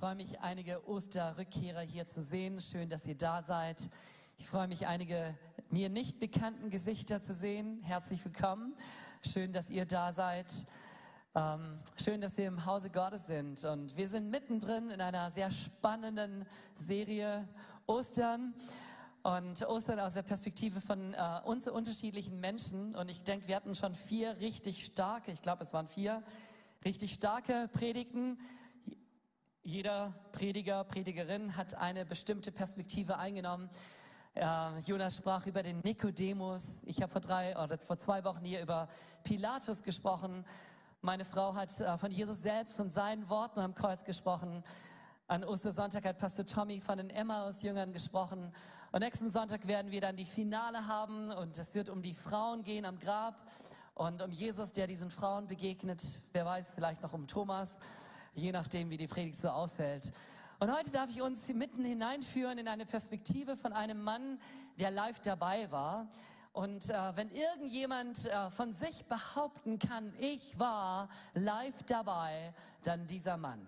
freue mich, einige Osterrückkehrer hier zu sehen. Schön, dass ihr da seid. Ich freue mich, einige mir nicht bekannten Gesichter zu sehen. Herzlich willkommen. Schön, dass ihr da seid. Ähm, schön, dass wir im Hause Gottes sind. Und wir sind mittendrin in einer sehr spannenden Serie Ostern. Und Ostern aus der Perspektive von äh, uns unterschiedlichen Menschen. Und ich denke, wir hatten schon vier richtig starke, ich glaube, es waren vier richtig starke Predigten jeder Prediger, Predigerin hat eine bestimmte Perspektive eingenommen. Äh, Jonas sprach über den Nikodemus. Ich habe vor drei oder vor zwei Wochen hier über Pilatus gesprochen. Meine Frau hat äh, von Jesus selbst und seinen Worten am Kreuz gesprochen. An Ostersonntag hat Pastor Tommy von den Emmaus-Jüngern gesprochen. Und nächsten Sonntag werden wir dann die Finale haben und es wird um die Frauen gehen am Grab und um Jesus, der diesen Frauen begegnet. Wer weiß, vielleicht noch um Thomas je nachdem, wie die Predigt so ausfällt. Und heute darf ich uns mitten hineinführen in eine Perspektive von einem Mann, der live dabei war. Und äh, wenn irgendjemand äh, von sich behaupten kann, ich war live dabei, dann dieser Mann.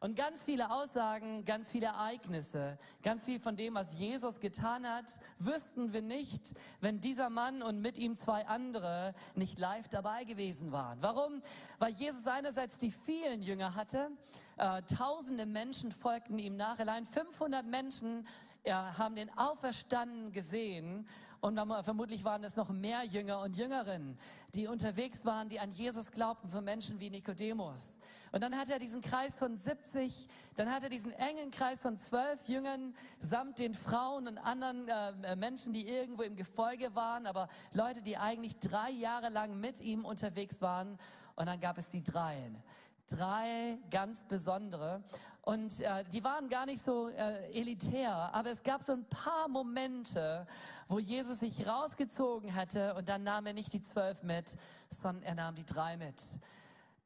Und ganz viele Aussagen, ganz viele Ereignisse, ganz viel von dem, was Jesus getan hat, wüssten wir nicht, wenn dieser Mann und mit ihm zwei andere nicht live dabei gewesen waren. Warum? Weil Jesus einerseits die vielen Jünger hatte, äh, tausende Menschen folgten ihm nach, allein 500 Menschen äh, haben den Auferstanden gesehen und vermutlich waren es noch mehr Jünger und Jüngerinnen, die unterwegs waren, die an Jesus glaubten, so Menschen wie Nikodemus. Und dann hat er diesen Kreis von 70, dann hat er diesen engen Kreis von zwölf Jüngern samt den Frauen und anderen äh, Menschen, die irgendwo im Gefolge waren, aber Leute, die eigentlich drei Jahre lang mit ihm unterwegs waren. Und dann gab es die Dreien drei ganz besondere. Und äh, die waren gar nicht so äh, elitär, aber es gab so ein paar Momente, wo Jesus sich rausgezogen hatte und dann nahm er nicht die zwölf mit, sondern er nahm die drei mit.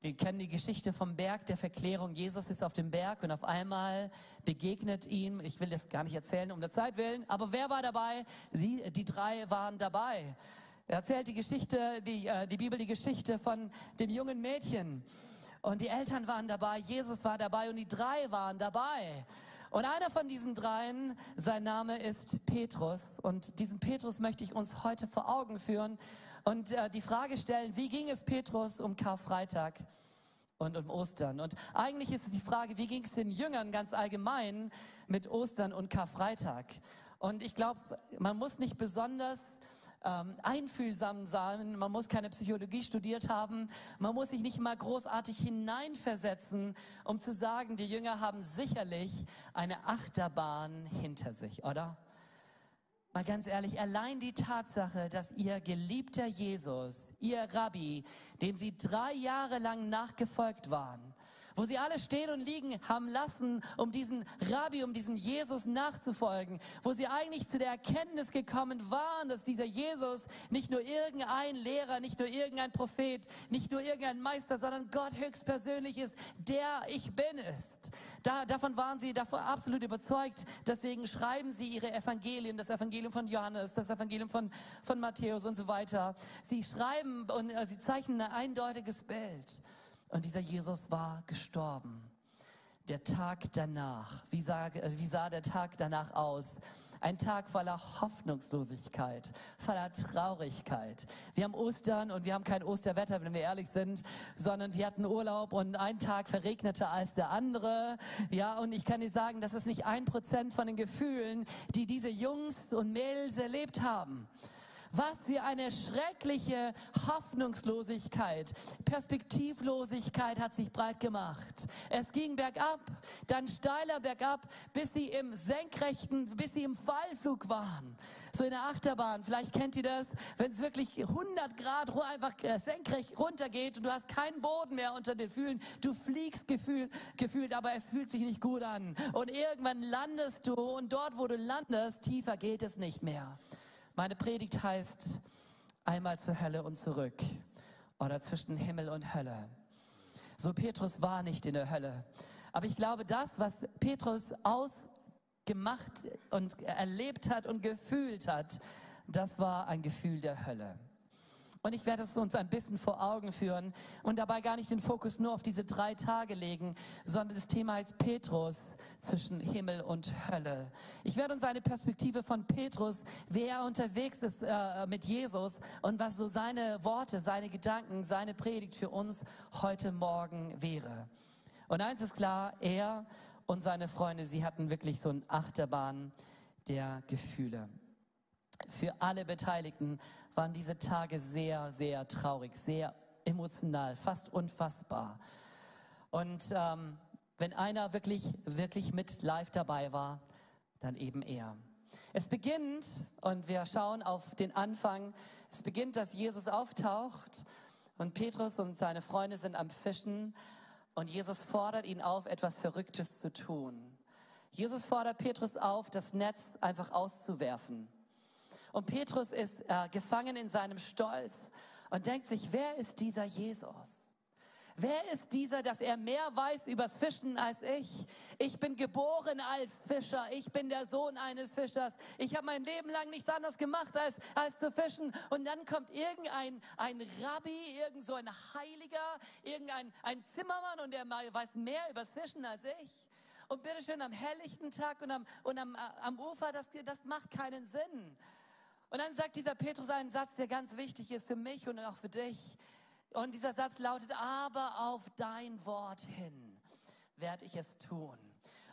Wir kennen die Geschichte vom Berg der Verklärung. Jesus ist auf dem Berg und auf einmal begegnet ihm, ich will das gar nicht erzählen um der Zeit willen, aber wer war dabei? Die, die drei waren dabei. Er erzählt die Geschichte, die, äh, die Bibel die Geschichte von dem jungen Mädchen. Und die Eltern waren dabei, Jesus war dabei und die drei waren dabei. Und einer von diesen dreien, sein Name ist Petrus. Und diesen Petrus möchte ich uns heute vor Augen führen und äh, die Frage stellen, wie ging es Petrus um Karfreitag? und um Ostern. Und eigentlich ist es die Frage, wie ging es den Jüngern ganz allgemein mit Ostern und Karfreitag? Und ich glaube, man muss nicht besonders ähm, einfühlsam sein, man muss keine Psychologie studiert haben, man muss sich nicht mal großartig hineinversetzen, um zu sagen, die Jünger haben sicherlich eine Achterbahn hinter sich, oder? Mal ganz ehrlich, allein die Tatsache, dass ihr geliebter Jesus, ihr Rabbi, dem sie drei Jahre lang nachgefolgt waren, wo sie alle stehen und liegen haben lassen, um diesen Rabbi, um diesen Jesus nachzufolgen, wo sie eigentlich zu der Erkenntnis gekommen waren, dass dieser Jesus nicht nur irgendein Lehrer, nicht nur irgendein Prophet, nicht nur irgendein Meister, sondern Gott höchstpersönlich ist, der ich bin ist. Da, davon waren sie davon absolut überzeugt. Deswegen schreiben sie ihre Evangelien, das Evangelium von Johannes, das Evangelium von, von Matthäus und so weiter. Sie schreiben und äh, sie zeichnen ein eindeutiges Bild. Und dieser Jesus war gestorben. Der Tag danach, wie sah, wie sah der Tag danach aus? Ein Tag voller Hoffnungslosigkeit, voller Traurigkeit. Wir haben Ostern und wir haben kein Osterwetter, wenn wir ehrlich sind, sondern wir hatten Urlaub und ein Tag verregnete als der andere. Ja, und ich kann dir sagen, das ist nicht ein Prozent von den Gefühlen, die diese Jungs und Mädels erlebt haben. Was für eine schreckliche Hoffnungslosigkeit, Perspektivlosigkeit hat sich breit gemacht. Es ging bergab, dann steiler bergab, bis sie im senkrechten, bis sie im Fallflug waren. So in der Achterbahn, vielleicht kennt ihr das, wenn es wirklich 100 Grad einfach äh, senkrecht runtergeht und du hast keinen Boden mehr unter den Fühlen. Du fliegst gefühlt, gefühlt, aber es fühlt sich nicht gut an. Und irgendwann landest du und dort, wo du landest, tiefer geht es nicht mehr. Meine Predigt heißt einmal zur Hölle und zurück oder zwischen Himmel und Hölle. So Petrus war nicht in der Hölle. Aber ich glaube, das, was Petrus ausgemacht und erlebt hat und gefühlt hat, das war ein Gefühl der Hölle. Und ich werde es uns ein bisschen vor Augen führen und dabei gar nicht den Fokus nur auf diese drei Tage legen, sondern das Thema heißt Petrus zwischen Himmel und Hölle. Ich werde uns eine Perspektive von Petrus, wer er unterwegs ist äh, mit Jesus und was so seine Worte, seine Gedanken, seine Predigt für uns heute Morgen wäre. Und eins ist klar, er und seine Freunde, sie hatten wirklich so ein Achterbahn der Gefühle. Für alle Beteiligten waren diese Tage sehr, sehr traurig, sehr emotional, fast unfassbar. Und ähm, wenn einer wirklich, wirklich mit live dabei war, dann eben er. Es beginnt, und wir schauen auf den Anfang, es beginnt, dass Jesus auftaucht und Petrus und seine Freunde sind am Fischen und Jesus fordert ihn auf, etwas Verrücktes zu tun. Jesus fordert Petrus auf, das Netz einfach auszuwerfen. Und Petrus ist äh, gefangen in seinem Stolz und denkt sich, wer ist dieser Jesus? Wer ist dieser, dass er mehr weiß übers Fischen als ich? Ich bin geboren als Fischer. Ich bin der Sohn eines Fischers. Ich habe mein Leben lang nichts anderes gemacht als, als zu fischen. Und dann kommt irgendein ein Rabbi, irgend so ein Heiliger, irgendein ein Zimmermann und der weiß mehr übers Fischen als ich. Und bitteschön am helllichten Tag und am, und am, am Ufer, das, das macht keinen Sinn. Und dann sagt dieser Petrus einen Satz, der ganz wichtig ist für mich und auch für dich. Und dieser Satz lautet, aber auf dein Wort hin werde ich es tun.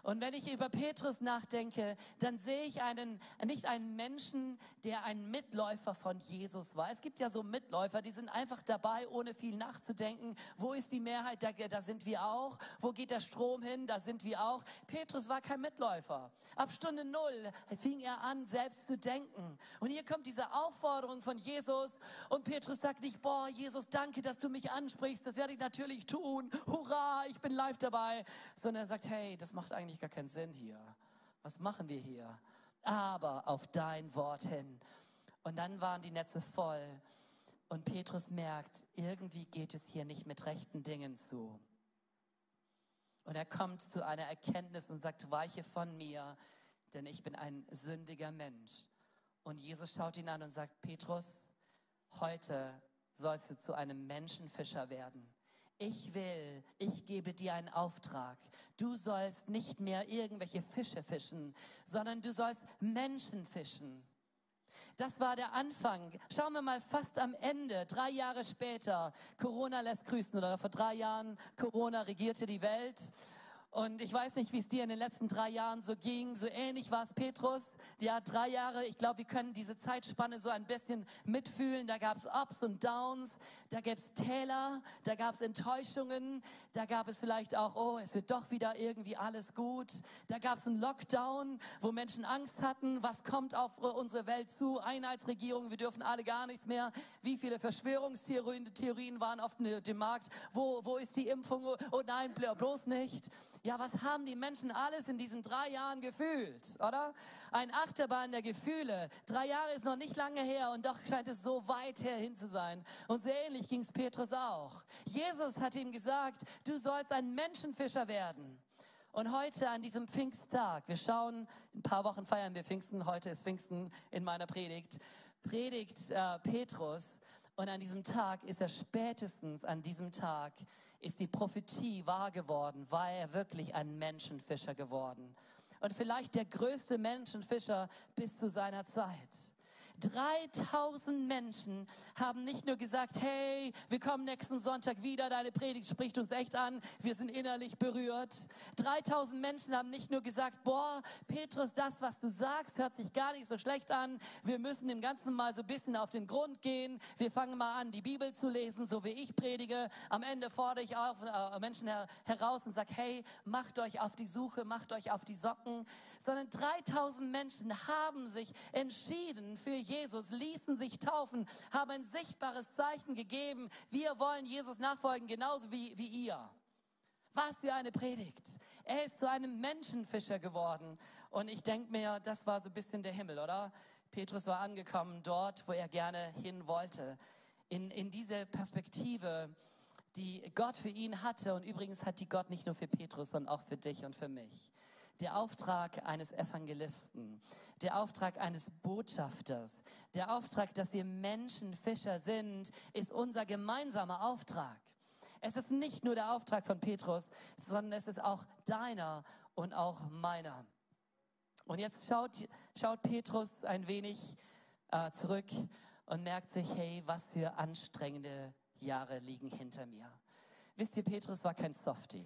Und wenn ich über Petrus nachdenke, dann sehe ich einen, nicht einen Menschen, der ein Mitläufer von Jesus war. Es gibt ja so Mitläufer, die sind einfach dabei, ohne viel nachzudenken. Wo ist die Mehrheit? Da, da sind wir auch. Wo geht der Strom hin? Da sind wir auch. Petrus war kein Mitläufer. Ab Stunde Null fing er an, selbst zu denken. Und hier kommt diese Aufforderung von Jesus. Und Petrus sagt nicht, boah, Jesus, danke, dass du mich ansprichst. Das werde ich natürlich tun. Hurra, ich bin live dabei. Sondern er sagt, hey, das macht eigentlich eigentlich gar keinen Sinn hier. Was machen wir hier? Aber auf dein Wort hin. Und dann waren die Netze voll. Und Petrus merkt, irgendwie geht es hier nicht mit rechten Dingen zu. Und er kommt zu einer Erkenntnis und sagt, weiche von mir, denn ich bin ein sündiger Mensch. Und Jesus schaut ihn an und sagt, Petrus, heute sollst du zu einem Menschenfischer werden. Ich will, ich gebe dir einen Auftrag. Du sollst nicht mehr irgendwelche Fische fischen, sondern du sollst Menschen fischen. Das war der Anfang. Schauen wir mal fast am Ende, drei Jahre später. Corona lässt grüßen oder vor drei Jahren, Corona regierte die Welt. Und ich weiß nicht, wie es dir in den letzten drei Jahren so ging. So ähnlich war es Petrus. Ja, drei Jahre. Ich glaube, wir können diese Zeitspanne so ein bisschen mitfühlen. Da gab es Ups und Downs. Da gab es Täler. Da gab es Enttäuschungen. Da gab es vielleicht auch, oh, es wird doch wieder irgendwie alles gut. Da gab es einen Lockdown, wo Menschen Angst hatten. Was kommt auf unsere Welt zu? Einheitsregierung. Wir dürfen alle gar nichts mehr. Wie viele Verschwörungstheorien waren auf dem Markt? Wo, wo ist die Impfung? Oh nein, bloß nicht. Ja, was haben die Menschen alles in diesen drei Jahren gefühlt, oder? Ein Achterbahn der Gefühle. Drei Jahre ist noch nicht lange her und doch scheint es so weit herhin zu sein. Und so ähnlich ging es Petrus auch. Jesus hat ihm gesagt, du sollst ein Menschenfischer werden. Und heute an diesem Pfingsttag, wir schauen, in ein paar Wochen feiern wir Pfingsten, heute ist Pfingsten in meiner Predigt, predigt äh, Petrus. Und an diesem Tag ist er spätestens an diesem Tag ist die Prophetie wahr geworden, war er wirklich ein Menschenfischer geworden. Und vielleicht der größte Menschenfischer bis zu seiner Zeit. 3000 Menschen haben nicht nur gesagt, hey, wir kommen nächsten Sonntag wieder, deine Predigt spricht uns echt an, wir sind innerlich berührt. 3000 Menschen haben nicht nur gesagt, boah, Petrus, das, was du sagst, hört sich gar nicht so schlecht an, wir müssen dem Ganzen mal so ein bisschen auf den Grund gehen, wir fangen mal an, die Bibel zu lesen, so wie ich predige. Am Ende fordere ich auch äh, Menschen her heraus und sage, hey, macht euch auf die Suche, macht euch auf die Socken, sondern 3000 Menschen haben sich entschieden für Jesus, ließen sich taufen, haben ein sichtbares Zeichen gegeben. Wir wollen Jesus nachfolgen, genauso wie, wie ihr. Was für eine Predigt. Er ist zu einem Menschenfischer geworden. Und ich denke mir, das war so ein bisschen der Himmel, oder? Petrus war angekommen dort, wo er gerne hin wollte. In, in diese Perspektive, die Gott für ihn hatte. Und übrigens hat die Gott nicht nur für Petrus, sondern auch für dich und für mich. Der Auftrag eines Evangelisten, der Auftrag eines Botschafters, der Auftrag, dass wir Menschenfischer sind, ist unser gemeinsamer Auftrag. Es ist nicht nur der Auftrag von Petrus, sondern es ist auch deiner und auch meiner. Und jetzt schaut, schaut Petrus ein wenig äh, zurück und merkt sich, hey, was für anstrengende Jahre liegen hinter mir. Wisst ihr, Petrus war kein Softie.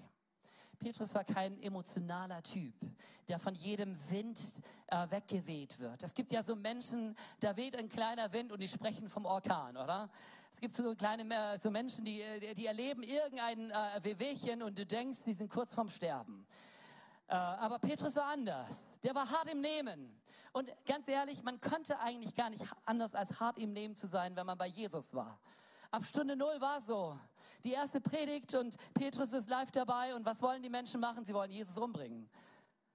Petrus war kein emotionaler Typ, der von jedem Wind äh, weggeweht wird. Es gibt ja so Menschen, da weht ein kleiner Wind und die sprechen vom Orkan, oder? Es gibt so kleine äh, so Menschen, die, äh, die erleben irgendein äh, Wehwehchen und du denkst, sie sind kurz vorm Sterben. Äh, aber Petrus war anders. Der war hart im Nehmen. Und ganz ehrlich, man konnte eigentlich gar nicht anders als hart im Nehmen zu sein, wenn man bei Jesus war. Ab Stunde Null war so. Die erste Predigt und Petrus ist live dabei. Und was wollen die Menschen machen? Sie wollen Jesus umbringen.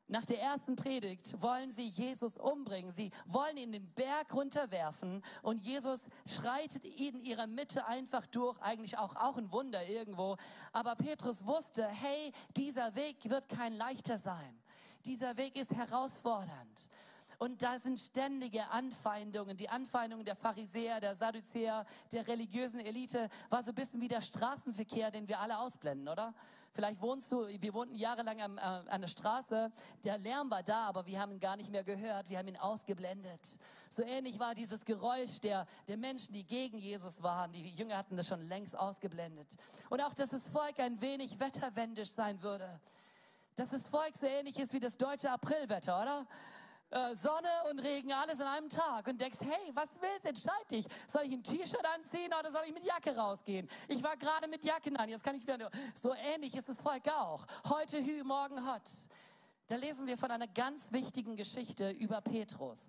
Nach der ersten Predigt wollen sie Jesus umbringen. Sie wollen ihn den Berg runterwerfen und Jesus schreitet in ihrer Mitte einfach durch. Eigentlich auch, auch ein Wunder irgendwo. Aber Petrus wusste, hey, dieser Weg wird kein leichter sein. Dieser Weg ist herausfordernd. Und da sind ständige Anfeindungen. Die Anfeindungen der Pharisäer, der Sadduzäer, der religiösen Elite war so ein bisschen wie der Straßenverkehr, den wir alle ausblenden, oder? Vielleicht wohnst du, wir wohnten jahrelang am, äh, an der Straße, der Lärm war da, aber wir haben ihn gar nicht mehr gehört, wir haben ihn ausgeblendet. So ähnlich war dieses Geräusch der, der Menschen, die gegen Jesus waren. Die Jünger hatten das schon längst ausgeblendet. Und auch, dass das Volk ein wenig wetterwendisch sein würde. Dass das Volk so ähnlich ist wie das deutsche Aprilwetter, oder? Äh, Sonne und Regen, alles an einem Tag und denkst, hey, was willst du? Entscheid dich. Soll ich ein T-Shirt anziehen oder soll ich mit Jacke rausgehen? Ich war gerade mit Jacke an, jetzt kann ich wieder. So ähnlich ist das Volk auch. Heute hü, morgen hot. Da lesen wir von einer ganz wichtigen Geschichte über Petrus.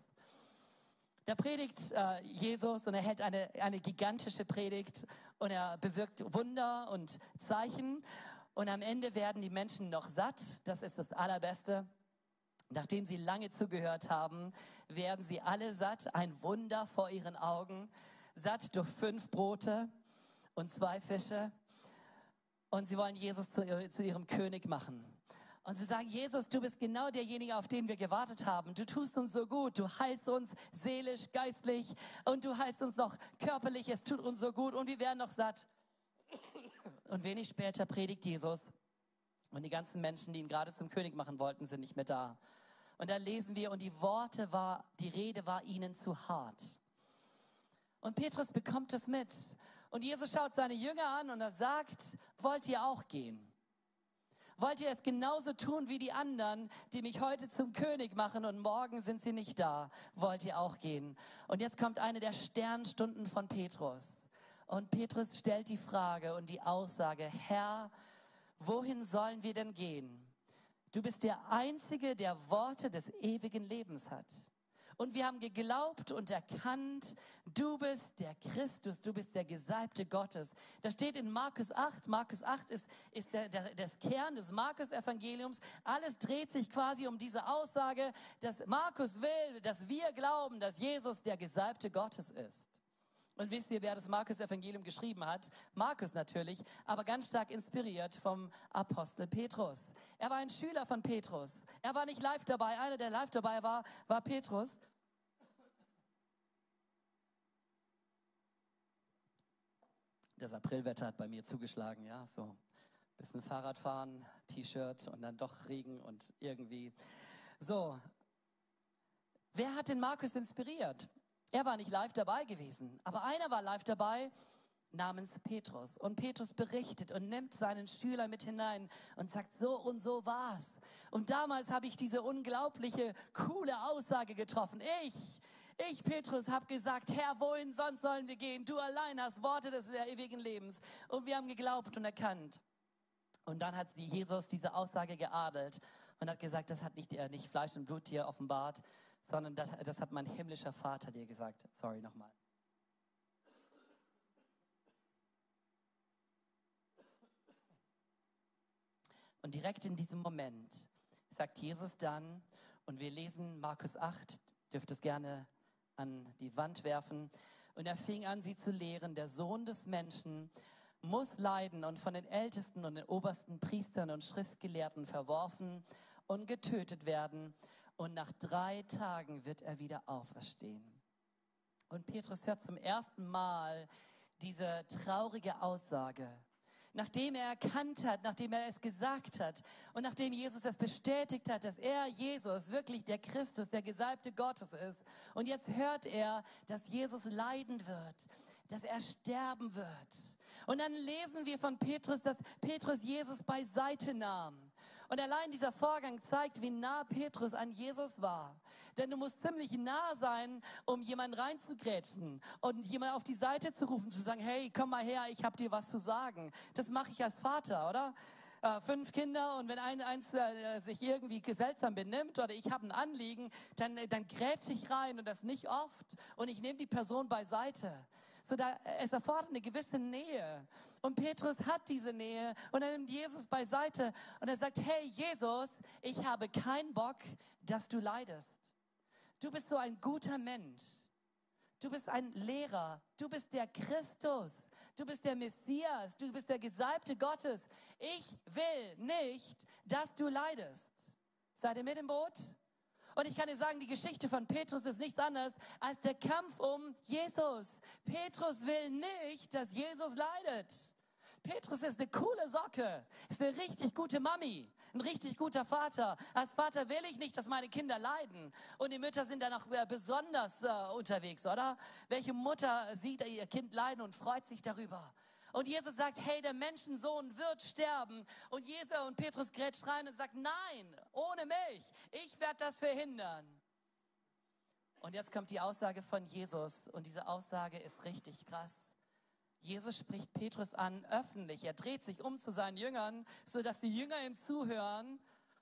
Da predigt äh, Jesus und er hält eine, eine gigantische Predigt und er bewirkt Wunder und Zeichen. Und am Ende werden die Menschen noch satt. Das ist das Allerbeste. Nachdem sie lange zugehört haben, werden sie alle satt, ein Wunder vor ihren Augen, satt durch fünf Brote und zwei Fische. Und sie wollen Jesus zu, zu ihrem König machen. Und sie sagen, Jesus, du bist genau derjenige, auf den wir gewartet haben. Du tust uns so gut. Du heilst uns seelisch, geistlich und du heilst uns noch körperlich. Es tut uns so gut und wir werden noch satt. Und wenig später predigt Jesus und die ganzen Menschen, die ihn gerade zum König machen wollten, sind nicht mehr da. Und da lesen wir, und die Worte war, die Rede war ihnen zu hart. Und Petrus bekommt es mit. Und Jesus schaut seine Jünger an und er sagt, wollt ihr auch gehen? Wollt ihr es genauso tun wie die anderen, die mich heute zum König machen und morgen sind sie nicht da? Wollt ihr auch gehen? Und jetzt kommt eine der Sternstunden von Petrus. Und Petrus stellt die Frage und die Aussage, Herr, wohin sollen wir denn gehen? Du bist der Einzige, der Worte des ewigen Lebens hat. Und wir haben geglaubt und erkannt, du bist der Christus, du bist der Gesalbte Gottes. Das steht in Markus 8. Markus 8 ist, ist der, der, das Kern des Markus-Evangeliums. Alles dreht sich quasi um diese Aussage, dass Markus will, dass wir glauben, dass Jesus der Gesalbte Gottes ist. Und wisst ihr, wer das Markus-Evangelium geschrieben hat? Markus natürlich, aber ganz stark inspiriert vom Apostel Petrus. Er war ein Schüler von Petrus. Er war nicht live dabei. Einer, der live dabei war, war Petrus. Das Aprilwetter hat bei mir zugeschlagen, ja, so bisschen Fahrradfahren, T-Shirt und dann doch Regen und irgendwie. So, wer hat den Markus inspiriert? Er war nicht live dabei gewesen, aber einer war live dabei namens Petrus. Und Petrus berichtet und nimmt seinen Schüler mit hinein und sagt, so und so war's. Und damals habe ich diese unglaubliche, coole Aussage getroffen. Ich, ich, Petrus, habe gesagt, Herr, wohin sonst sollen wir gehen? Du allein hast Worte des ewigen Lebens. Und wir haben geglaubt und erkannt. Und dann hat Jesus diese Aussage geadelt und hat gesagt, das hat nicht, äh, nicht Fleisch und Blut dir offenbart, sondern das, das hat mein himmlischer Vater dir gesagt. Sorry nochmal. Und direkt in diesem Moment sagt Jesus dann, und wir lesen Markus 8, dürft es gerne an die Wand werfen, und er fing an, sie zu lehren, der Sohn des Menschen muss leiden und von den Ältesten und den obersten Priestern und Schriftgelehrten verworfen und getötet werden. Und nach drei Tagen wird er wieder auferstehen. Und Petrus hört zum ersten Mal diese traurige Aussage. Nachdem er erkannt hat, nachdem er es gesagt hat und nachdem Jesus es bestätigt hat, dass er, Jesus, wirklich der Christus, der Gesalbte Gottes ist. Und jetzt hört er, dass Jesus leiden wird, dass er sterben wird. Und dann lesen wir von Petrus, dass Petrus Jesus beiseite nahm. Und allein dieser Vorgang zeigt, wie nah Petrus an Jesus war. Denn du musst ziemlich nah sein, um jemanden reinzugrätschen und jemanden auf die Seite zu rufen, zu sagen, hey, komm mal her, ich habe dir was zu sagen. Das mache ich als Vater, oder? Äh, fünf Kinder und wenn ein, eins äh, sich irgendwie seltsam benimmt oder ich habe ein Anliegen, dann, dann grätsche ich rein und das nicht oft und ich nehme die Person beiseite. So da, es erfordert eine gewisse Nähe. Und Petrus hat diese Nähe und er nimmt Jesus beiseite und er sagt, hey Jesus, ich habe keinen Bock, dass du leidest. Du bist so ein guter Mensch. Du bist ein Lehrer. Du bist der Christus. Du bist der Messias. Du bist der Gesalbte Gottes. Ich will nicht, dass du leidest. Seid ihr mit im Boot? Und ich kann dir sagen, die Geschichte von Petrus ist nichts anderes als der Kampf um Jesus. Petrus will nicht, dass Jesus leidet. Petrus ist eine coole Socke, ist eine richtig gute Mami, ein richtig guter Vater. Als Vater will ich nicht, dass meine Kinder leiden. Und die Mütter sind dann auch äh, besonders äh, unterwegs, oder? Welche Mutter sieht ihr Kind leiden und freut sich darüber? Und Jesus sagt, hey, der Menschensohn wird sterben. Und Jesus und Petrus grätscht rein und sagt, nein, ohne mich, ich werde das verhindern. Und jetzt kommt die Aussage von Jesus und diese Aussage ist richtig krass. Jesus spricht Petrus an öffentlich. Er dreht sich um zu seinen Jüngern, sodass die Jünger ihm zuhören.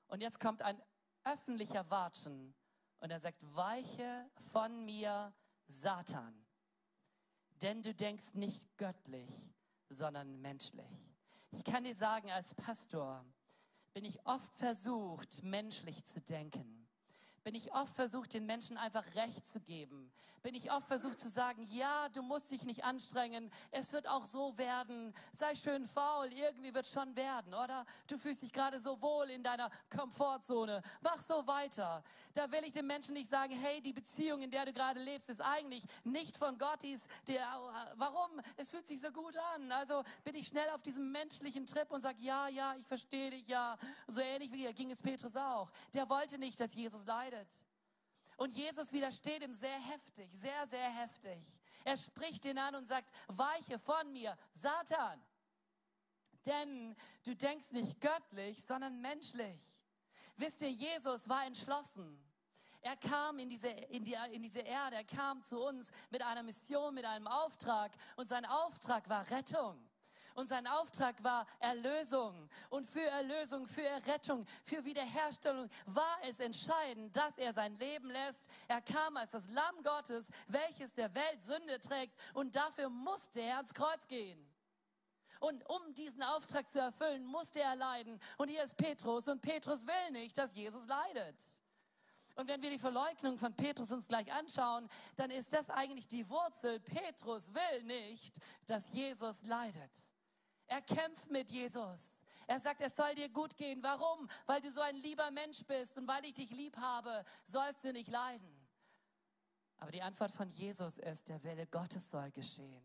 Und jetzt kommt ein öffentlicher Watschen. Und er sagt, weiche von mir, Satan. Denn du denkst nicht göttlich, sondern menschlich. Ich kann dir sagen, als Pastor bin ich oft versucht, menschlich zu denken. Bin ich oft versucht, den Menschen einfach Recht zu geben bin ich oft versucht zu sagen, ja, du musst dich nicht anstrengen, es wird auch so werden, sei schön faul, irgendwie wird schon werden, oder? Du fühlst dich gerade so wohl in deiner Komfortzone, mach so weiter. Da will ich den Menschen nicht sagen, hey, die Beziehung, in der du gerade lebst, ist eigentlich nicht von Gott, die ist, der, warum? Es fühlt sich so gut an. Also bin ich schnell auf diesem menschlichen Trip und sage, ja, ja, ich verstehe dich, ja. So ähnlich wie ging es Petrus auch. Der wollte nicht, dass Jesus leidet. Und Jesus widersteht ihm sehr heftig, sehr, sehr heftig. Er spricht ihn an und sagt, weiche von mir, Satan. Denn du denkst nicht göttlich, sondern menschlich. Wisst ihr, Jesus war entschlossen. Er kam in diese, in, die, in diese Erde, er kam zu uns mit einer Mission, mit einem Auftrag. Und sein Auftrag war Rettung. Und sein Auftrag war Erlösung. Und für Erlösung, für Errettung, für Wiederherstellung war es entscheidend, dass er sein Leben lässt. Er kam als das Lamm Gottes, welches der Welt Sünde trägt. Und dafür musste er ans Kreuz gehen. Und um diesen Auftrag zu erfüllen, musste er leiden. Und hier ist Petrus. Und Petrus will nicht, dass Jesus leidet. Und wenn wir die Verleugnung von Petrus uns gleich anschauen, dann ist das eigentlich die Wurzel. Petrus will nicht, dass Jesus leidet. Er kämpft mit Jesus. Er sagt, es soll dir gut gehen. Warum? Weil du so ein lieber Mensch bist und weil ich dich lieb habe, sollst du nicht leiden. Aber die Antwort von Jesus ist, der Wille Gottes soll geschehen.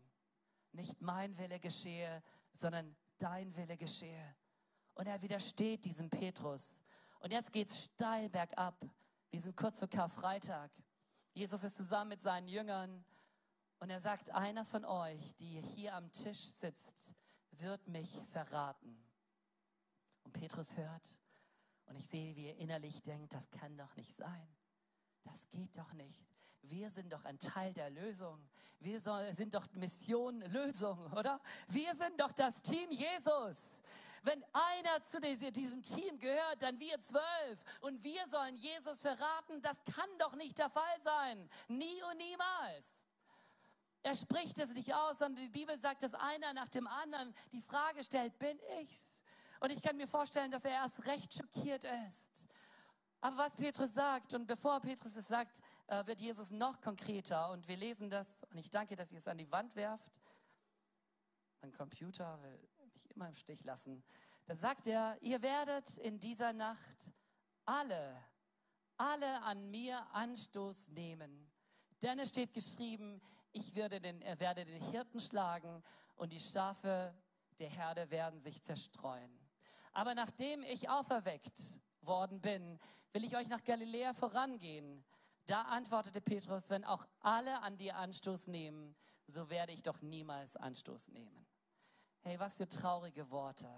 Nicht mein Wille geschehe, sondern dein Wille geschehe. Und er widersteht diesem Petrus. Und jetzt geht's steil bergab. Wir sind kurz vor Karfreitag. Jesus ist zusammen mit seinen Jüngern und er sagt, einer von euch, die hier am Tisch sitzt, wird mich verraten. Und Petrus hört und ich sehe, wie er innerlich denkt, das kann doch nicht sein. Das geht doch nicht. Wir sind doch ein Teil der Lösung. Wir sind doch Mission Lösung, oder? Wir sind doch das Team Jesus. Wenn einer zu diesem Team gehört, dann wir zwölf. Und wir sollen Jesus verraten. Das kann doch nicht der Fall sein. Nie und niemals. Er spricht es nicht aus, sondern die Bibel sagt, dass einer nach dem anderen die Frage stellt, bin ich's? Und ich kann mir vorstellen, dass er erst recht schockiert ist. Aber was Petrus sagt, und bevor Petrus es sagt, äh, wird Jesus noch konkreter. Und wir lesen das, und ich danke, dass ihr es an die Wand werft. Mein Computer will mich immer im Stich lassen. Da sagt er, ihr werdet in dieser Nacht alle, alle an mir Anstoß nehmen. Denn es steht geschrieben, ich werde den, er werde den Hirten schlagen und die Schafe der Herde werden sich zerstreuen. Aber nachdem ich auferweckt worden bin, will ich euch nach Galiläa vorangehen. Da antwortete Petrus, wenn auch alle an dir Anstoß nehmen, so werde ich doch niemals Anstoß nehmen. Hey, was für traurige Worte.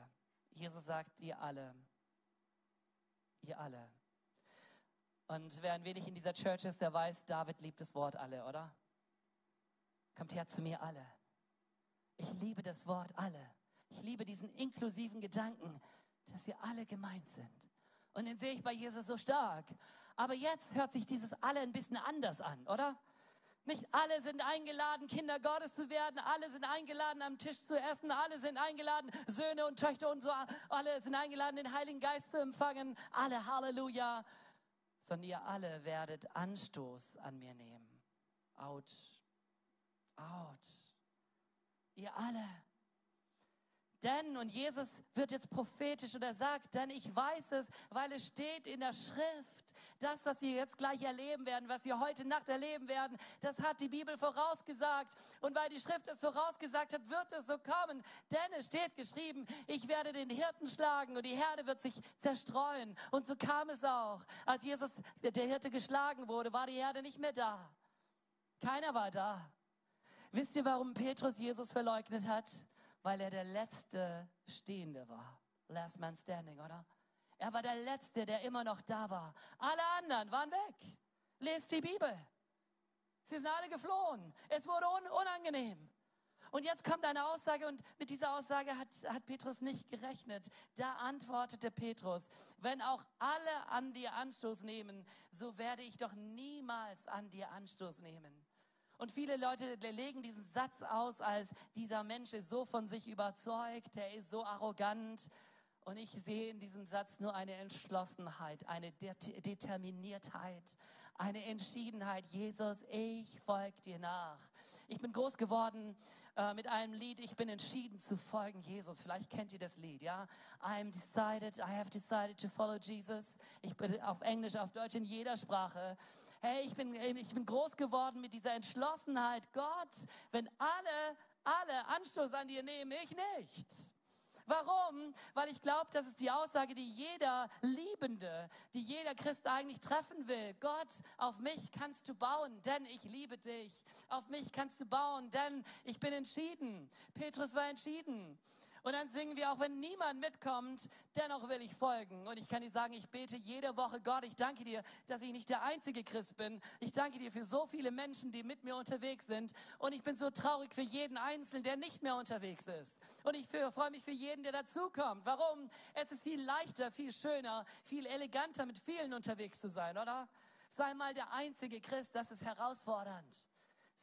Jesus sagt, ihr alle, ihr alle. Und wer ein wenig in dieser Church ist, der weiß, David liebt das Wort alle, oder? Kommt her zu mir alle. Ich liebe das Wort alle. Ich liebe diesen inklusiven Gedanken, dass wir alle gemeint sind. Und den sehe ich bei Jesus so stark. Aber jetzt hört sich dieses alle ein bisschen anders an, oder? Nicht alle sind eingeladen, Kinder Gottes zu werden. Alle sind eingeladen, am Tisch zu essen. Alle sind eingeladen, Söhne und Töchter und so. Alle sind eingeladen, den Heiligen Geist zu empfangen. Alle, Halleluja. Sondern ihr alle werdet Anstoß an mir nehmen. Autsch. Autsch. Ihr alle. Denn, und Jesus wird jetzt prophetisch und er sagt, denn ich weiß es, weil es steht in der Schrift, das, was wir jetzt gleich erleben werden, was wir heute Nacht erleben werden, das hat die Bibel vorausgesagt. Und weil die Schrift es vorausgesagt hat, wird es so kommen. Denn es steht geschrieben, ich werde den Hirten schlagen und die Herde wird sich zerstreuen. Und so kam es auch. Als Jesus, der Hirte, geschlagen wurde, war die Herde nicht mehr da. Keiner war da. Wisst ihr, warum Petrus Jesus verleugnet hat? weil er der letzte Stehende war. Last man standing, oder? Er war der Letzte, der immer noch da war. Alle anderen waren weg. Lest die Bibel. Sie sind alle geflohen. Es wurde un unangenehm. Und jetzt kommt eine Aussage und mit dieser Aussage hat, hat Petrus nicht gerechnet. Da antwortete Petrus, wenn auch alle an dir Anstoß nehmen, so werde ich doch niemals an dir Anstoß nehmen. Und viele Leute legen diesen Satz aus, als dieser Mensch ist so von sich überzeugt, er ist so arrogant. Und ich sehe in diesem Satz nur eine Entschlossenheit, eine Determiniertheit, eine Entschiedenheit. Jesus, ich folge dir nach. Ich bin groß geworden äh, mit einem Lied, ich bin entschieden zu folgen Jesus. Vielleicht kennt ihr das Lied, ja? I am decided, I have decided to follow Jesus. Ich bin auf Englisch, auf Deutsch, in jeder Sprache hey, ich bin, ich bin groß geworden mit dieser Entschlossenheit. Gott, wenn alle, alle Anstoß an dir nehmen, ich nicht. Warum? Weil ich glaube, das ist die Aussage, die jeder Liebende, die jeder Christ eigentlich treffen will. Gott, auf mich kannst du bauen, denn ich liebe dich. Auf mich kannst du bauen, denn ich bin entschieden. Petrus war entschieden. Und dann singen wir auch, wenn niemand mitkommt, dennoch will ich folgen. Und ich kann dir sagen, ich bete jede Woche, Gott, ich danke dir, dass ich nicht der einzige Christ bin. Ich danke dir für so viele Menschen, die mit mir unterwegs sind. Und ich bin so traurig für jeden Einzelnen, der nicht mehr unterwegs ist. Und ich freue mich für jeden, der dazukommt. Warum? Es ist viel leichter, viel schöner, viel eleganter, mit vielen unterwegs zu sein, oder? Sei mal der einzige Christ, das ist herausfordernd.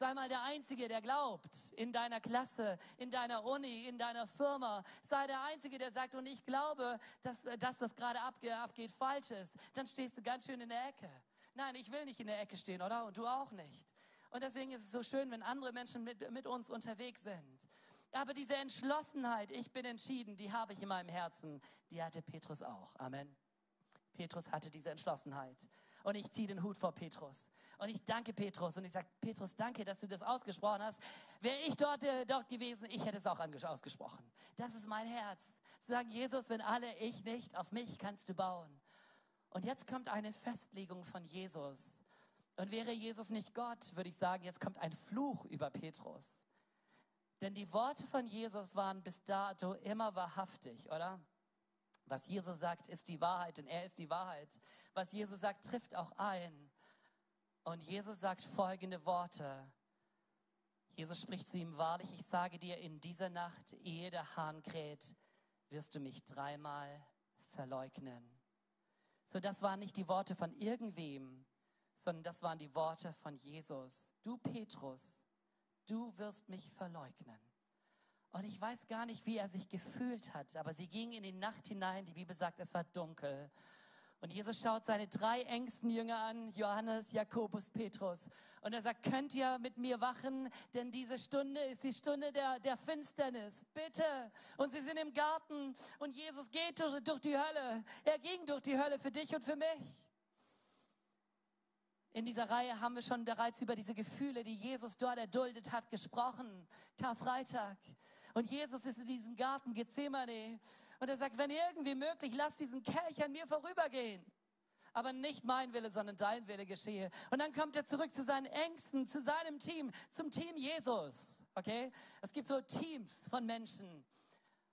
Sei mal der Einzige, der glaubt in deiner Klasse, in deiner Uni, in deiner Firma. Sei der Einzige, der sagt, und ich glaube, dass äh, das, was gerade abgeht, falsch ist. Dann stehst du ganz schön in der Ecke. Nein, ich will nicht in der Ecke stehen, oder? Und du auch nicht. Und deswegen ist es so schön, wenn andere Menschen mit, mit uns unterwegs sind. Aber diese Entschlossenheit, ich bin entschieden, die habe ich in meinem Herzen, die hatte Petrus auch. Amen. Petrus hatte diese Entschlossenheit. Und ich ziehe den Hut vor Petrus. Und ich danke Petrus und ich sage, Petrus, danke, dass du das ausgesprochen hast. Wäre ich dort, äh, dort gewesen, ich hätte es auch ausgesprochen. Das ist mein Herz. Zu sagen, Jesus, wenn alle, ich nicht, auf mich kannst du bauen. Und jetzt kommt eine Festlegung von Jesus. Und wäre Jesus nicht Gott, würde ich sagen, jetzt kommt ein Fluch über Petrus. Denn die Worte von Jesus waren bis dato immer wahrhaftig, oder? Was Jesus sagt, ist die Wahrheit, denn er ist die Wahrheit. Was Jesus sagt, trifft auch ein. Und Jesus sagt folgende Worte. Jesus spricht zu ihm, wahrlich, ich sage dir, in dieser Nacht, ehe der Hahn kräht, wirst du mich dreimal verleugnen. So, das waren nicht die Worte von irgendwem, sondern das waren die Worte von Jesus. Du, Petrus, du wirst mich verleugnen. Und ich weiß gar nicht, wie er sich gefühlt hat, aber sie ging in die Nacht hinein. Die Bibel sagt, es war dunkel. Und Jesus schaut seine drei engsten Jünger an, Johannes, Jakobus, Petrus. Und er sagt, könnt ihr mit mir wachen? Denn diese Stunde ist die Stunde der, der Finsternis. Bitte. Und sie sind im Garten und Jesus geht durch, durch die Hölle. Er ging durch die Hölle für dich und für mich. In dieser Reihe haben wir schon bereits über diese Gefühle, die Jesus dort erduldet hat, gesprochen. Karfreitag. Und Jesus ist in diesem Garten Gethsemane und er sagt, wenn irgendwie möglich, lass diesen Kelch an mir vorübergehen. Aber nicht mein Wille, sondern dein Wille geschehe. Und dann kommt er zurück zu seinen Ängsten, zu seinem Team, zum Team Jesus. Okay? Es gibt so Teams von Menschen.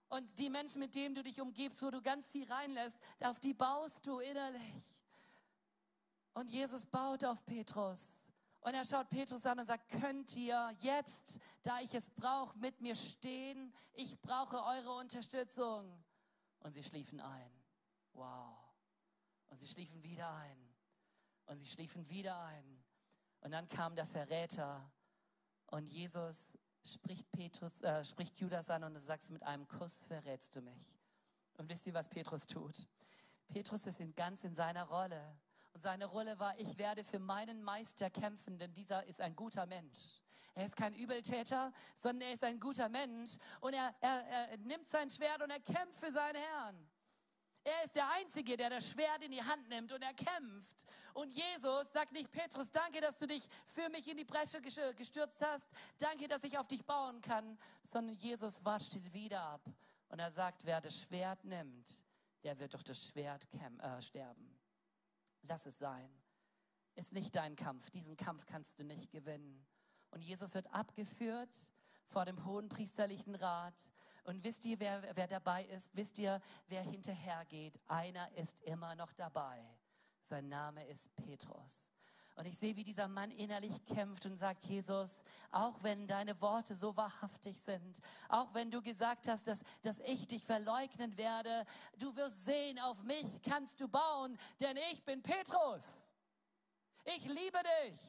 Und die Menschen, mit denen du dich umgibst, wo du ganz viel reinlässt, auf die baust du innerlich. Und Jesus baut auf Petrus. Und er schaut Petrus an und sagt, könnt ihr jetzt, da ich es brauche, mit mir stehen? Ich brauche eure Unterstützung und sie schliefen ein. Wow. Und sie schliefen wieder ein. Und sie schliefen wieder ein. Und dann kam der Verräter und Jesus spricht Petrus, äh, spricht Judas an und du sagst, mit einem Kuss verrätst du mich. Und wisst ihr, was Petrus tut? Petrus ist in, ganz in seiner Rolle. Und seine Rolle war, ich werde für meinen Meister kämpfen, denn dieser ist ein guter Mensch. Er ist kein Übeltäter, sondern er ist ein guter Mensch und er, er, er nimmt sein Schwert und er kämpft für seinen Herrn. Er ist der Einzige, der das Schwert in die Hand nimmt und er kämpft. Und Jesus sagt nicht, Petrus, danke, dass du dich für mich in die Bresche gestürzt hast. Danke, dass ich auf dich bauen kann. Sondern Jesus wascht ihn wieder ab. Und er sagt, wer das Schwert nimmt, der wird durch das Schwert äh, sterben. Lass es sein. Ist nicht dein Kampf. Diesen Kampf kannst du nicht gewinnen. Und Jesus wird abgeführt vor dem hohen priesterlichen Rat. Und wisst ihr, wer, wer dabei ist? Wisst ihr, wer hinterhergeht? Einer ist immer noch dabei. Sein Name ist Petrus. Und ich sehe, wie dieser Mann innerlich kämpft und sagt, Jesus, auch wenn deine Worte so wahrhaftig sind, auch wenn du gesagt hast, dass, dass ich dich verleugnen werde, du wirst sehen, auf mich kannst du bauen, denn ich bin Petrus. Ich liebe dich.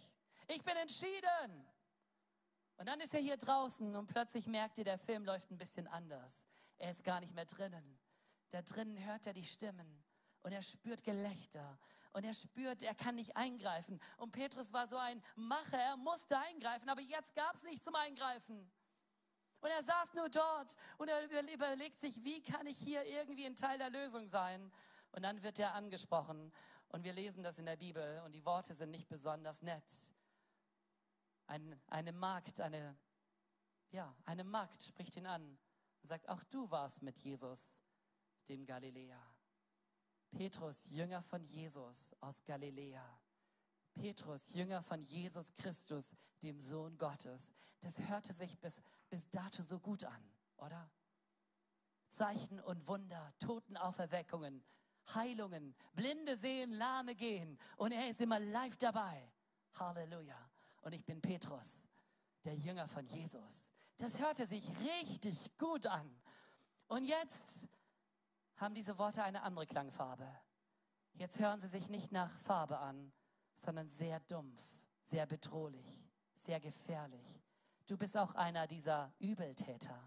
Ich bin entschieden. Und dann ist er hier draußen und plötzlich merkt ihr, der Film läuft ein bisschen anders. Er ist gar nicht mehr drinnen. Da drinnen hört er die Stimmen und er spürt Gelächter und er spürt, er kann nicht eingreifen. Und Petrus war so ein Macher, er musste eingreifen, aber jetzt gab es nichts zum Eingreifen. Und er saß nur dort und er überlegt sich, wie kann ich hier irgendwie ein Teil der Lösung sein? Und dann wird er angesprochen und wir lesen das in der Bibel und die Worte sind nicht besonders nett ein, eine Magd, eine, ja, eine Magd spricht ihn an und sagt, auch du warst mit Jesus, dem Galiläer. Petrus, Jünger von Jesus aus Galiläa. Petrus, Jünger von Jesus Christus, dem Sohn Gottes. Das hörte sich bis, bis dato so gut an, oder? Zeichen und Wunder, Totenauferweckungen, Heilungen, Blinde sehen, Lahme gehen. Und er ist immer live dabei. Halleluja und ich bin Petrus, der Jünger von Jesus. Das hörte sich richtig gut an. Und jetzt haben diese Worte eine andere Klangfarbe. Jetzt hören sie sich nicht nach Farbe an, sondern sehr dumpf, sehr bedrohlich, sehr gefährlich. Du bist auch einer dieser Übeltäter.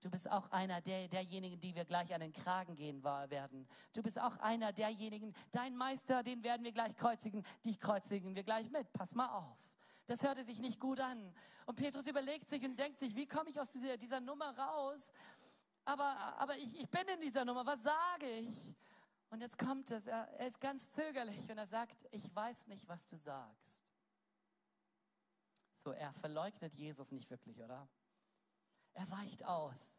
Du bist auch einer der, derjenigen, die wir gleich an den Kragen gehen werden. Du bist auch einer derjenigen, dein Meister, den werden wir gleich kreuzigen, dich kreuzigen wir gleich mit. Pass mal auf. Das hörte sich nicht gut an. Und Petrus überlegt sich und denkt sich, wie komme ich aus dieser, dieser Nummer raus? Aber, aber ich, ich bin in dieser Nummer, was sage ich? Und jetzt kommt es, er, er ist ganz zögerlich und er sagt, ich weiß nicht, was du sagst. So, er verleugnet Jesus nicht wirklich, oder? Er weicht aus.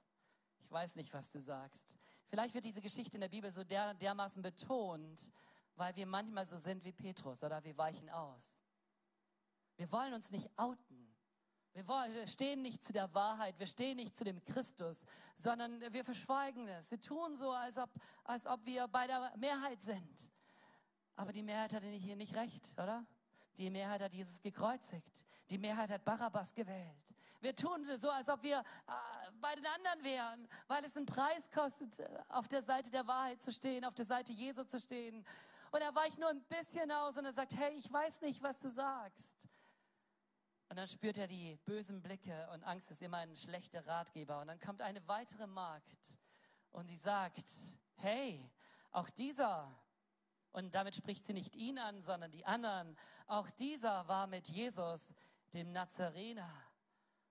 Ich weiß nicht, was du sagst. Vielleicht wird diese Geschichte in der Bibel so der, dermaßen betont, weil wir manchmal so sind wie Petrus, oder wir weichen aus. Wir wollen uns nicht outen. Wir, stehen nicht zu der Wahrheit, wir stehen nicht zu dem Christus, sondern wir verschweigen es. Wir tun so, als ob, als ob wir bei der Mehrheit sind. Aber die Mehrheit hat hier nicht recht, oder? Die Mehrheit hat Jesus gekreuzigt. Die Mehrheit hat Barabbas gewählt. Wir tun so, als ob wir äh, bei den anderen wären, weil es einen Preis kostet, äh, auf der Seite der Wahrheit zu stehen, auf der Seite Jesu zu stehen. Und er weicht nur ein bisschen aus und er sagt, hey, ich weiß nicht, was du sagst. Und dann spürt er die bösen Blicke und Angst ist immer ein schlechter Ratgeber. Und dann kommt eine weitere Magd und sie sagt, hey, auch dieser Und damit spricht sie nicht ihn an, sondern die anderen. Auch dieser war mit Jesus, dem Nazarener.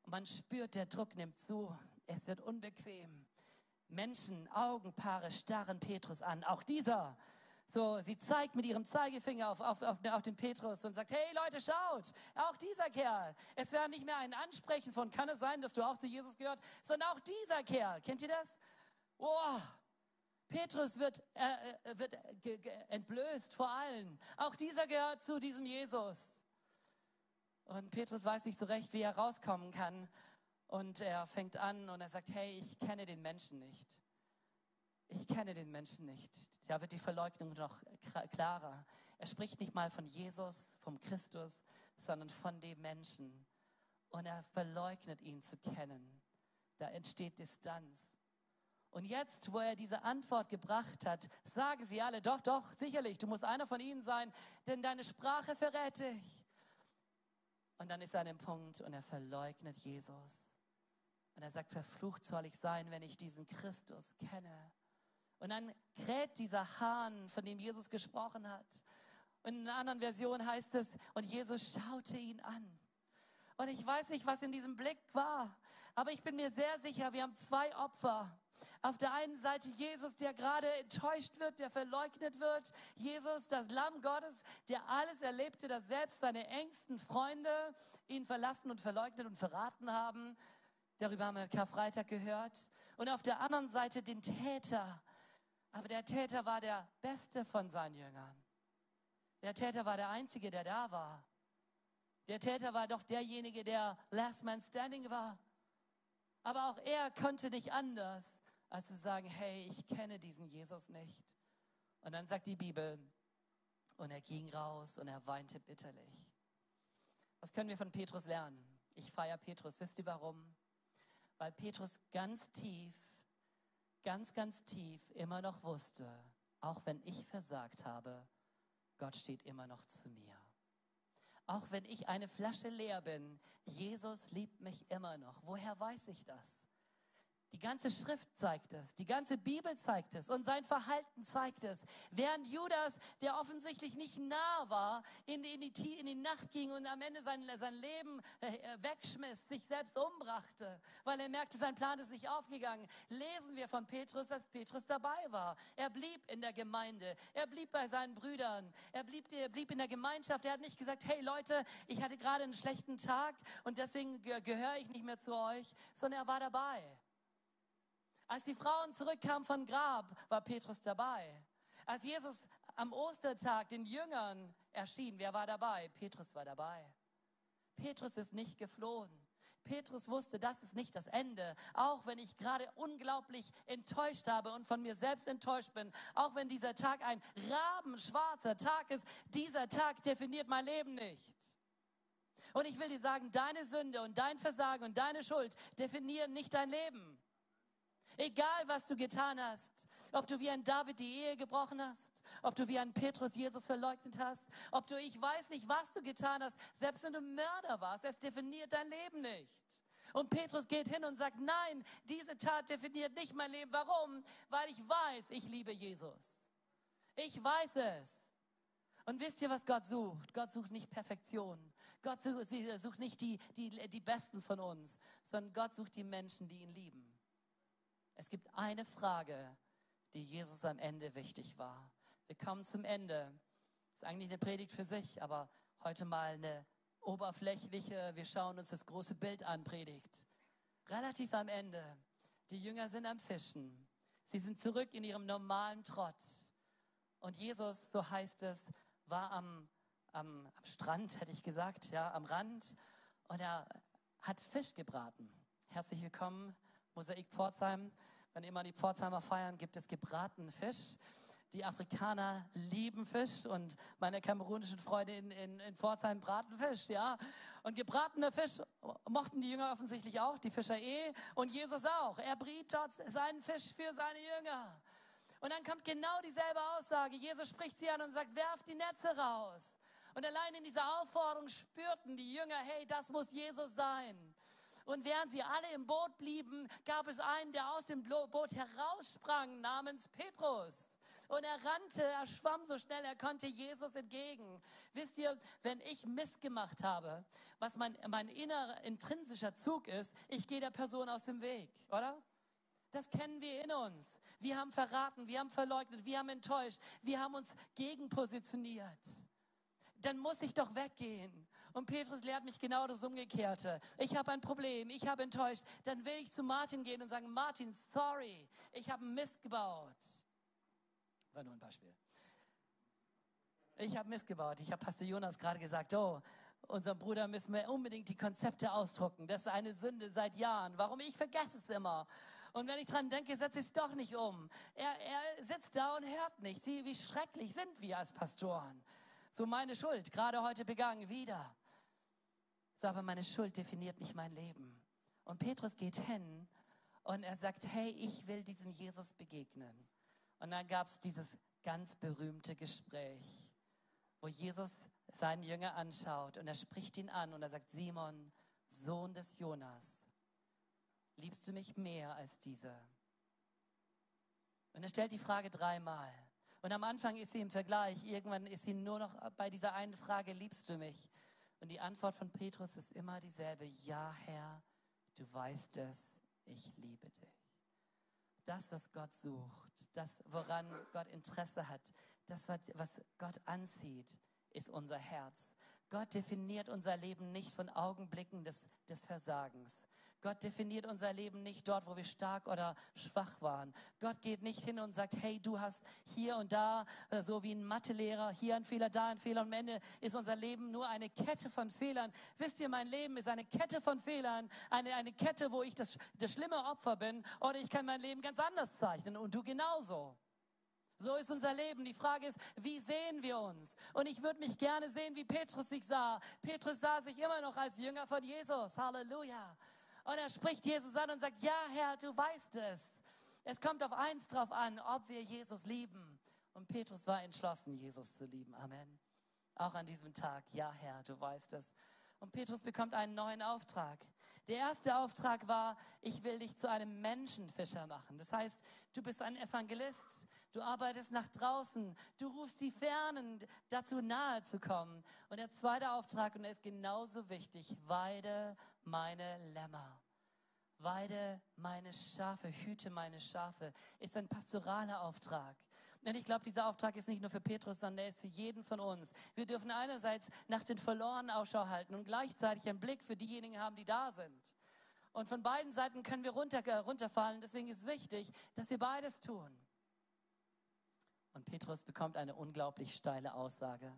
Und man spürt, der Druck nimmt zu. Es wird unbequem. Menschen, Augenpaare starren Petrus an. Auch dieser. So, sie zeigt mit ihrem Zeigefinger auf, auf, auf, auf den Petrus und sagt, hey Leute, schaut, auch dieser Kerl. Es wäre nicht mehr ein Ansprechen von, kann es sein, dass du auch zu Jesus gehört, sondern auch dieser Kerl. Kennt ihr das? Boah, Petrus wird, äh, äh wird entblößt vor allen. Auch dieser gehört zu diesem Jesus. Und Petrus weiß nicht so recht, wie er rauskommen kann. Und er fängt an und er sagt, hey, ich kenne den Menschen nicht. Ich kenne den Menschen nicht. Da wird die Verleugnung noch klarer. Er spricht nicht mal von Jesus, vom Christus, sondern von dem Menschen. Und er verleugnet ihn zu kennen. Da entsteht Distanz. Und jetzt, wo er diese Antwort gebracht hat, sagen sie alle, doch, doch, sicherlich, du musst einer von ihnen sein, denn deine Sprache verrät dich. Und dann ist er an dem Punkt und er verleugnet Jesus. Und er sagt, verflucht soll ich sein, wenn ich diesen Christus kenne. Und dann kräht dieser Hahn, von dem Jesus gesprochen hat. Und in einer anderen Version heißt es, und Jesus schaute ihn an. Und ich weiß nicht, was in diesem Blick war, aber ich bin mir sehr sicher, wir haben zwei Opfer. Auf der einen Seite Jesus, der gerade enttäuscht wird, der verleugnet wird. Jesus, das Lamm Gottes, der alles erlebte, dass selbst seine engsten Freunde ihn verlassen und verleugnet und verraten haben. Darüber haben wir Karfreitag gehört. Und auf der anderen Seite den Täter. Aber der Täter war der beste von seinen Jüngern. Der Täter war der Einzige, der da war. Der Täter war doch derjenige, der Last Man Standing war. Aber auch er konnte nicht anders, als zu sagen, hey, ich kenne diesen Jesus nicht. Und dann sagt die Bibel, und er ging raus und er weinte bitterlich. Was können wir von Petrus lernen? Ich feiere Petrus. Wisst ihr warum? Weil Petrus ganz tief, ganz, ganz tief immer noch wusste, auch wenn ich versagt habe, Gott steht immer noch zu mir. Auch wenn ich eine Flasche leer bin, Jesus liebt mich immer noch. Woher weiß ich das? Die ganze Schrift zeigt es, die ganze Bibel zeigt es und sein Verhalten zeigt es. Während Judas, der offensichtlich nicht nah war, in die, in die, in die Nacht ging und am Ende sein, sein Leben äh, äh, wegschmiss, sich selbst umbrachte, weil er merkte, sein Plan ist nicht aufgegangen, lesen wir von Petrus, dass Petrus dabei war. Er blieb in der Gemeinde, er blieb bei seinen Brüdern, er blieb, er blieb in der Gemeinschaft. Er hat nicht gesagt, hey Leute, ich hatte gerade einen schlechten Tag und deswegen gehöre ich nicht mehr zu euch, sondern er war dabei. Als die Frauen zurückkamen von Grab, war Petrus dabei. Als Jesus am Ostertag den Jüngern erschien, wer war dabei? Petrus war dabei. Petrus ist nicht geflohen. Petrus wusste, das ist nicht das Ende. Auch wenn ich gerade unglaublich enttäuscht habe und von mir selbst enttäuscht bin, auch wenn dieser Tag ein rabenschwarzer Tag ist, dieser Tag definiert mein Leben nicht. Und ich will dir sagen, deine Sünde und dein Versagen und deine Schuld definieren nicht dein Leben. Egal, was du getan hast. Ob du wie ein David die Ehe gebrochen hast, ob du wie ein Petrus Jesus verleugnet hast, ob du, ich weiß nicht, was du getan hast, selbst wenn du Mörder warst, es definiert dein Leben nicht. Und Petrus geht hin und sagt, nein, diese Tat definiert nicht mein Leben. Warum? Weil ich weiß, ich liebe Jesus. Ich weiß es. Und wisst ihr, was Gott sucht? Gott sucht nicht Perfektion. Gott sucht nicht die, die, die Besten von uns, sondern Gott sucht die Menschen, die ihn lieben. Es gibt eine Frage, die Jesus am Ende wichtig war. Wir kommen zum Ende. Ist eigentlich eine Predigt für sich, aber heute mal eine oberflächliche, wir schauen uns das große Bild an, Predigt. Relativ am Ende. Die Jünger sind am Fischen. Sie sind zurück in ihrem normalen Trott. Und Jesus, so heißt es, war am, am, am Strand, hätte ich gesagt, ja, am Rand. Und er hat Fisch gebraten. Herzlich willkommen Mosaik Pforzheim. Wenn immer die Pforzheimer feiern, gibt es gebratenen Fisch. Die Afrikaner lieben Fisch und meine kamerunischen Freunde in, in, in Pforzheim braten Fisch, ja. Und gebratener Fisch mochten die Jünger offensichtlich auch, die Fischer eh und Jesus auch. Er briet dort seinen Fisch für seine Jünger. Und dann kommt genau dieselbe Aussage. Jesus spricht sie an und sagt, werft die Netze raus. Und allein in dieser Aufforderung spürten die Jünger, hey, das muss Jesus sein. Und während sie alle im Boot blieben, gab es einen, der aus dem Boot heraussprang, namens Petrus. Und er rannte, er schwamm so schnell, er konnte Jesus entgegen. Wisst ihr, wenn ich Mist gemacht habe, was mein, mein innerer, intrinsischer Zug ist, ich gehe der Person aus dem Weg, oder? Das kennen wir in uns. Wir haben verraten, wir haben verleugnet, wir haben enttäuscht, wir haben uns gegenpositioniert. Dann muss ich doch weggehen. Und Petrus lehrt mich genau das Umgekehrte. Ich habe ein Problem, ich habe enttäuscht. Dann will ich zu Martin gehen und sagen, Martin, sorry, ich habe Mist gebaut. War nur ein Beispiel. Ich habe Mist gebaut. Ich habe Pastor Jonas gerade gesagt, oh, unserem Bruder müssen wir unbedingt die Konzepte ausdrucken. Das ist eine Sünde seit Jahren. Warum? Ich vergesse es immer. Und wenn ich dran denke, setze ich es doch nicht um. Er, er sitzt da und hört nicht. Wie, wie schrecklich sind wir als Pastoren. So meine Schuld, gerade heute begangen, wieder. So, aber meine Schuld definiert nicht mein Leben. Und Petrus geht hin und er sagt, hey, ich will diesem Jesus begegnen. Und dann gab es dieses ganz berühmte Gespräch, wo Jesus seinen Jünger anschaut und er spricht ihn an und er sagt, Simon, Sohn des Jonas, liebst du mich mehr als dieser? Und er stellt die Frage dreimal. Und am Anfang ist sie im Vergleich, irgendwann ist sie nur noch bei dieser einen Frage, liebst du mich? Und die Antwort von Petrus ist immer dieselbe, ja Herr, du weißt es, ich liebe dich. Das, was Gott sucht, das, woran Gott Interesse hat, das, was Gott anzieht, ist unser Herz. Gott definiert unser Leben nicht von Augenblicken des, des Versagens. Gott definiert unser Leben nicht dort, wo wir stark oder schwach waren. Gott geht nicht hin und sagt, hey, du hast hier und da, äh, so wie ein Mathelehrer, hier ein Fehler, da ein Fehler. Und am Ende ist unser Leben nur eine Kette von Fehlern. Wisst ihr, mein Leben ist eine Kette von Fehlern, eine, eine Kette, wo ich das, das schlimme Opfer bin oder ich kann mein Leben ganz anders zeichnen und du genauso. So ist unser Leben. Die Frage ist, wie sehen wir uns? Und ich würde mich gerne sehen, wie Petrus sich sah. Petrus sah sich immer noch als Jünger von Jesus. Halleluja. Und er spricht Jesus an und sagt, ja Herr, du weißt es. Es kommt auf eins drauf an, ob wir Jesus lieben. Und Petrus war entschlossen, Jesus zu lieben. Amen. Auch an diesem Tag, ja Herr, du weißt es. Und Petrus bekommt einen neuen Auftrag. Der erste Auftrag war, ich will dich zu einem Menschenfischer machen. Das heißt, du bist ein Evangelist. Du arbeitest nach draußen. Du rufst die Fernen dazu nahe zu kommen. Und der zweite Auftrag, und der ist genauso wichtig, weide meine Lämmer. Weide meine Schafe, hüte meine Schafe, ist ein pastoraler Auftrag. Und ich glaube, dieser Auftrag ist nicht nur für Petrus, sondern er ist für jeden von uns. Wir dürfen einerseits nach den Verlorenen Ausschau halten und gleichzeitig einen Blick für diejenigen haben, die da sind. Und von beiden Seiten können wir runter, äh, runterfallen. Deswegen ist es wichtig, dass wir beides tun. Und Petrus bekommt eine unglaublich steile Aussage.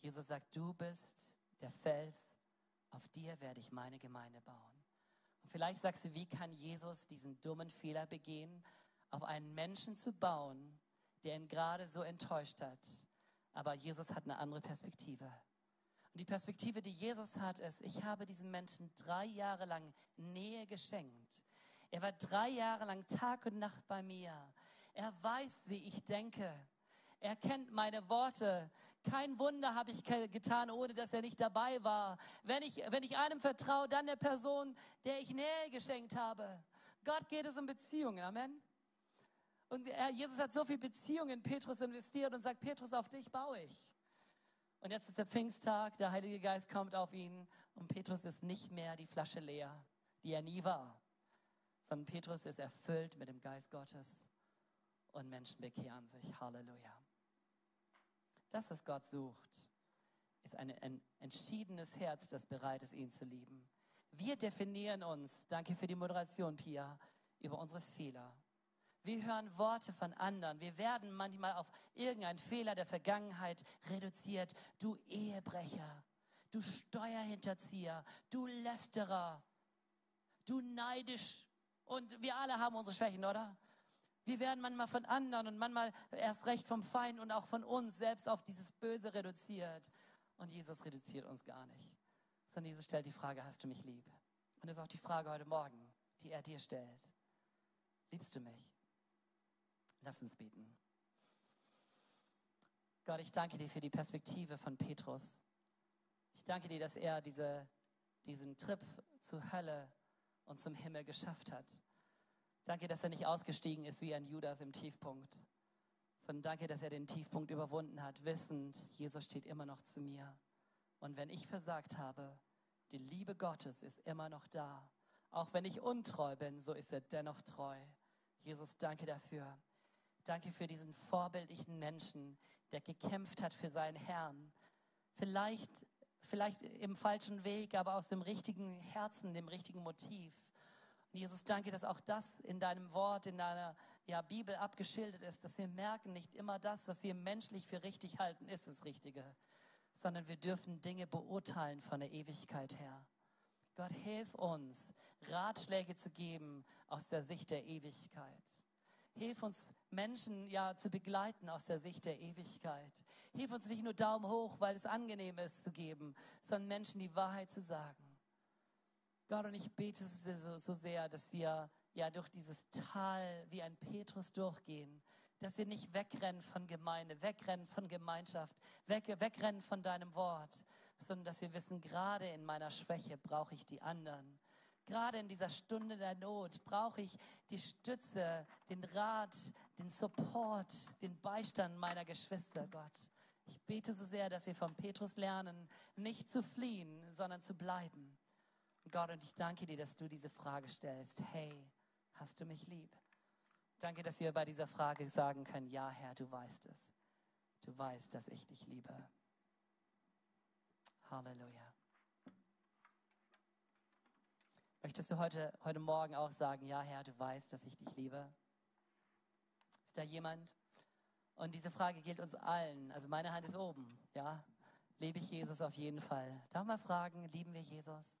Jesus sagt, du bist der Fels, auf dir werde ich meine Gemeinde bauen. Und vielleicht sagst du, wie kann Jesus diesen dummen Fehler begehen, auf einen Menschen zu bauen, der ihn gerade so enttäuscht hat. Aber Jesus hat eine andere Perspektive. Und die Perspektive, die Jesus hat, ist, ich habe diesem Menschen drei Jahre lang Nähe geschenkt. Er war drei Jahre lang Tag und Nacht bei mir. Er weiß, wie ich denke. Er kennt meine Worte. Kein Wunder habe ich getan, ohne dass er nicht dabei war. Wenn ich, wenn ich einem vertraue, dann der Person, der ich Nähe geschenkt habe. Gott geht es um Beziehungen. Amen. Und er, Jesus hat so viel Beziehungen in Petrus investiert und sagt, Petrus, auf dich baue ich. Und jetzt ist der Pfingsttag, der Heilige Geist kommt auf ihn und Petrus ist nicht mehr die Flasche leer, die er nie war, sondern Petrus ist erfüllt mit dem Geist Gottes und Menschen bekehren sich. Halleluja. Das, was Gott sucht, ist ein, ein entschiedenes Herz, das bereit ist, ihn zu lieben. Wir definieren uns, danke für die Moderation, Pia, über unsere Fehler. Wir hören Worte von anderen. Wir werden manchmal auf irgendeinen Fehler der Vergangenheit reduziert. Du Ehebrecher, du Steuerhinterzieher, du Lästerer, du neidisch. Und wir alle haben unsere Schwächen, oder? Wir werden manchmal von anderen und manchmal erst recht vom Feind und auch von uns selbst auf dieses Böse reduziert. Und Jesus reduziert uns gar nicht. Sondern Jesus stellt die Frage, hast du mich lieb? Und das ist auch die Frage heute Morgen, die er dir stellt. Liebst du mich? Lass uns beten. Gott, ich danke dir für die Perspektive von Petrus. Ich danke dir, dass er diese, diesen Trip zur Hölle und zum Himmel geschafft hat. Danke, dass er nicht ausgestiegen ist wie ein Judas im Tiefpunkt, sondern danke, dass er den Tiefpunkt überwunden hat, wissend, Jesus steht immer noch zu mir. Und wenn ich versagt habe, die Liebe Gottes ist immer noch da. Auch wenn ich untreu bin, so ist er dennoch treu. Jesus, danke dafür. Danke für diesen vorbildlichen Menschen, der gekämpft hat für seinen Herrn. Vielleicht, vielleicht im falschen Weg, aber aus dem richtigen Herzen, dem richtigen Motiv. Jesus, danke, dass auch das in deinem Wort, in deiner ja, Bibel abgeschildert ist, dass wir merken, nicht immer das, was wir menschlich für richtig halten, ist das Richtige, sondern wir dürfen Dinge beurteilen von der Ewigkeit her. Gott, hilf uns, Ratschläge zu geben aus der Sicht der Ewigkeit. Hilf uns, Menschen ja zu begleiten aus der Sicht der Ewigkeit. Hilf uns nicht nur Daumen hoch, weil es angenehm ist zu geben, sondern Menschen die Wahrheit zu sagen. Gott, und ich bete so, so sehr, dass wir ja durch dieses Tal wie ein Petrus durchgehen, dass wir nicht wegrennen von Gemeinde, wegrennen von Gemeinschaft, weg, wegrennen von deinem Wort, sondern dass wir wissen, gerade in meiner Schwäche brauche ich die anderen. Gerade in dieser Stunde der Not brauche ich die Stütze, den Rat, den Support, den Beistand meiner Geschwister, Gott. Ich bete so sehr, dass wir von Petrus lernen, nicht zu fliehen, sondern zu bleiben. Gott, und ich danke dir, dass du diese Frage stellst. Hey, hast du mich lieb? Danke, dass wir bei dieser Frage sagen können, ja Herr, du weißt es. Du weißt, dass ich dich liebe. Halleluja. Möchtest du heute, heute Morgen auch sagen, ja Herr, du weißt, dass ich dich liebe? Ist da jemand? Und diese Frage gilt uns allen. Also meine Hand ist oben, ja. Lebe ich Jesus auf jeden Fall? Darf mal fragen, lieben wir Jesus?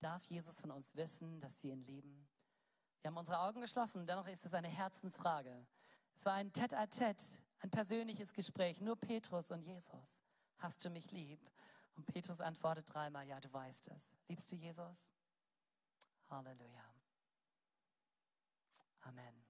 Darf Jesus von uns wissen, dass wir ihn lieben? Wir haben unsere Augen geschlossen, dennoch ist es eine Herzensfrage. Es war ein Tête-à-Tête, -tête, ein persönliches Gespräch, nur Petrus und Jesus. Hast du mich lieb? Und Petrus antwortet dreimal, ja, du weißt es. Liebst du Jesus? Halleluja. Amen.